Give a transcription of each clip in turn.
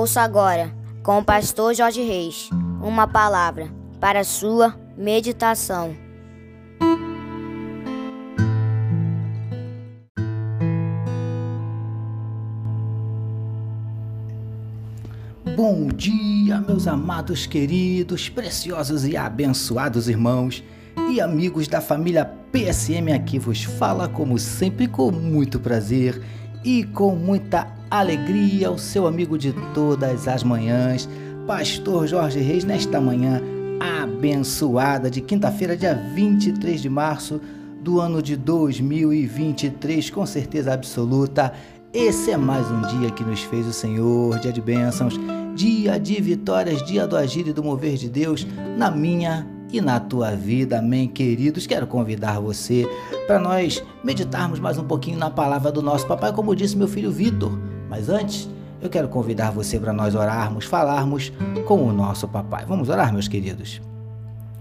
Ouça agora, com o pastor Jorge Reis, uma palavra para sua meditação. Bom dia, meus amados, queridos, preciosos e abençoados irmãos e amigos da família PSM aqui vos fala como sempre com muito prazer e com muita alegria, o seu amigo de todas as manhãs, Pastor Jorge Reis, nesta manhã abençoada de quinta-feira, dia 23 de março do ano de 2023, com certeza absoluta. Esse é mais um dia que nos fez o Senhor, dia de bênçãos, dia de vitórias, dia do agir e do mover de Deus na minha e na tua vida, amém, queridos. Quero convidar você para nós meditarmos mais um pouquinho na palavra do nosso papai, como disse meu filho Vitor. Mas antes, eu quero convidar você para nós orarmos, falarmos com o nosso papai. Vamos orar, meus queridos?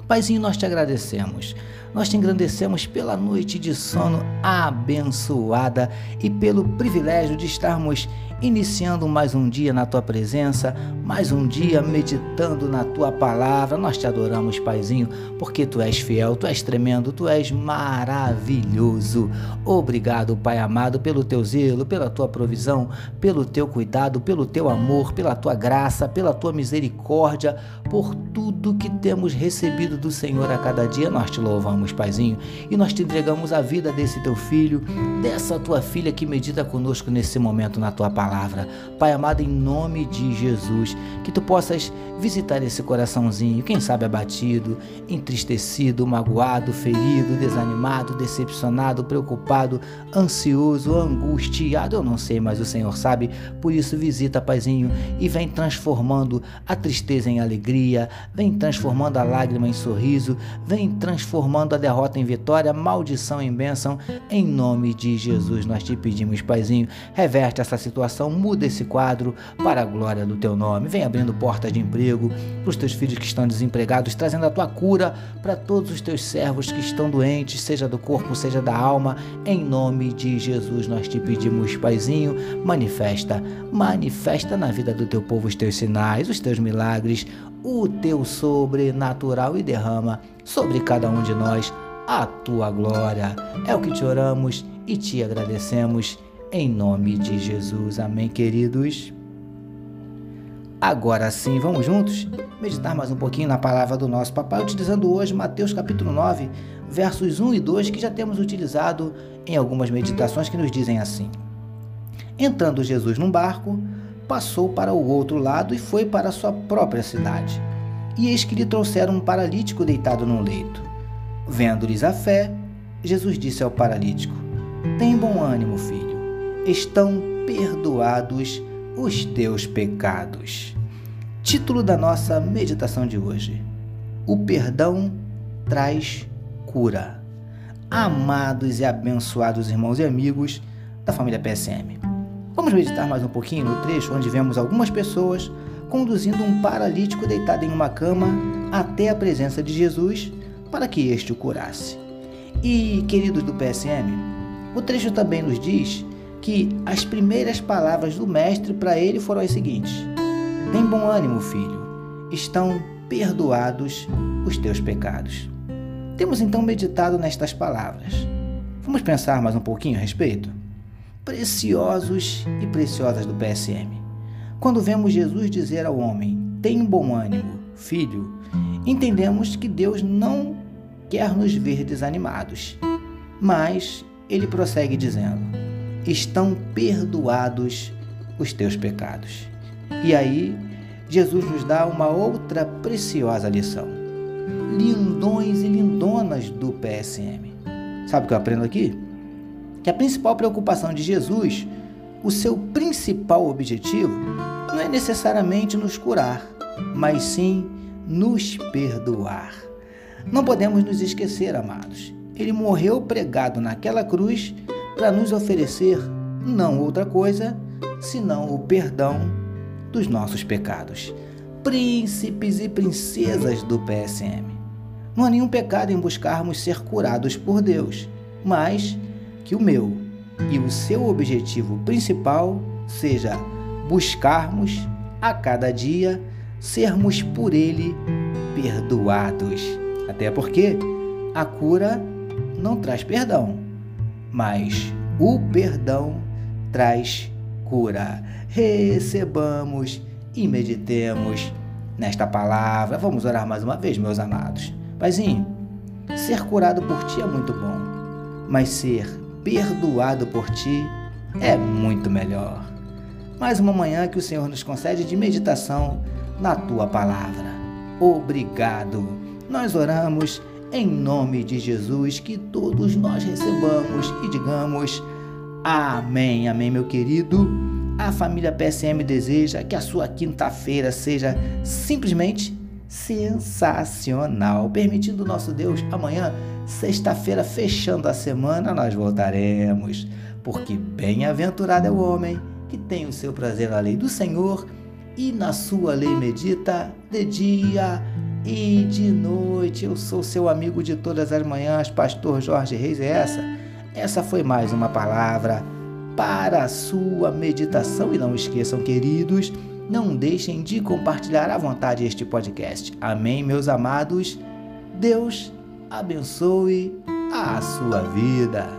Paizinho, nós te agradecemos. Nós te engrandecemos pela noite de sono abençoada e pelo privilégio de estarmos iniciando mais um dia na tua presença, mais um dia meditando na tua palavra. Nós te adoramos, Paizinho, porque tu és fiel, tu és tremendo, tu és maravilhoso. Obrigado, Pai amado, pelo teu zelo, pela tua provisão, pelo teu cuidado, pelo teu amor, pela tua graça, pela tua misericórdia, por tudo que temos recebido do Senhor a cada dia. Nós te louvamos, Paizinho, e nós te entregamos a vida desse teu filho, dessa tua filha que medita conosco nesse momento na tua palavra. Pai amado, em nome de Jesus, que tu possas visitar esse coraçãozinho, quem sabe abatido, entristecido, magoado, ferido, desanimado, decepcionado, preocupado, ansioso, angustiado, eu não sei, mas o Senhor sabe. Por isso, visita, Paizinho, e vem transformando a tristeza em alegria, vem transformando a lágrima em sorriso, vem transformando a derrota em vitória, maldição em bênção. Em nome de Jesus, nós te pedimos, Paizinho, reverte essa situação muda esse quadro para a glória do teu nome. Vem abrindo portas de emprego para os teus filhos que estão desempregados, trazendo a tua cura para todos os teus servos que estão doentes, seja do corpo, seja da alma. Em nome de Jesus nós te pedimos, Paizinho, manifesta, manifesta na vida do teu povo os teus sinais, os teus milagres, o teu sobrenatural e derrama sobre cada um de nós a tua glória. É o que te oramos e te agradecemos em nome de Jesus. Amém, queridos. Agora sim, vamos juntos meditar mais um pouquinho na palavra do nosso papai, utilizando hoje Mateus capítulo 9, versos 1 e 2, que já temos utilizado em algumas meditações que nos dizem assim: Entrando Jesus num barco, passou para o outro lado e foi para sua própria cidade. E eis que lhe trouxeram um paralítico deitado num leito. Vendo-lhes a fé, Jesus disse ao paralítico: Tem bom ânimo, filho estão perdoados os teus pecados. Título da nossa meditação de hoje: O perdão traz cura. Amados e abençoados irmãos e amigos da família PSM. Vamos meditar mais um pouquinho no trecho onde vemos algumas pessoas conduzindo um paralítico deitado em uma cama até a presença de Jesus para que este o curasse. E, queridos do PSM, o trecho também nos diz que as primeiras palavras do mestre para ele foram as seguintes: Tem bom ânimo, filho, estão perdoados os teus pecados. Temos então meditado nestas palavras. Vamos pensar mais um pouquinho a respeito? Preciosos e preciosas do PSM. Quando vemos Jesus dizer ao homem: Tem bom ânimo, filho, entendemos que Deus não quer nos ver desanimados. Mas ele prossegue dizendo: estão perdoados os teus pecados. E aí, Jesus nos dá uma outra preciosa lição. Lindões e lindonas do PSM. Sabe o que eu aprendo aqui? Que a principal preocupação de Jesus, o seu principal objetivo, não é necessariamente nos curar, mas sim nos perdoar. Não podemos nos esquecer, amados. Ele morreu pregado naquela cruz para nos oferecer não outra coisa senão o perdão dos nossos pecados. Príncipes e princesas do PSM. Não há nenhum pecado em buscarmos ser curados por Deus, mas que o meu e o seu objetivo principal seja buscarmos a cada dia sermos por Ele perdoados. Até porque a cura não traz perdão, mas o perdão traz cura. Recebamos e meditemos nesta palavra. Vamos orar mais uma vez, meus amados. Paizinho, ser curado por ti é muito bom, mas ser perdoado por ti é muito melhor. Mais uma manhã que o Senhor nos concede de meditação na tua palavra. Obrigado. Nós oramos em nome de Jesus, que todos nós recebamos e digamos amém. Amém, meu querido. A família PSM deseja que a sua quinta-feira seja simplesmente sensacional. Permitindo nosso Deus, amanhã, sexta-feira, fechando a semana, nós voltaremos. Porque bem-aventurado é o homem que tem o seu prazer na lei do Senhor e na sua lei medita de dia e de noite. Eu sou seu amigo de todas as manhãs, pastor Jorge Reis. É essa? Essa foi mais uma palavra para a sua meditação. E não esqueçam, queridos, não deixem de compartilhar à vontade este podcast. Amém, meus amados. Deus abençoe a sua vida.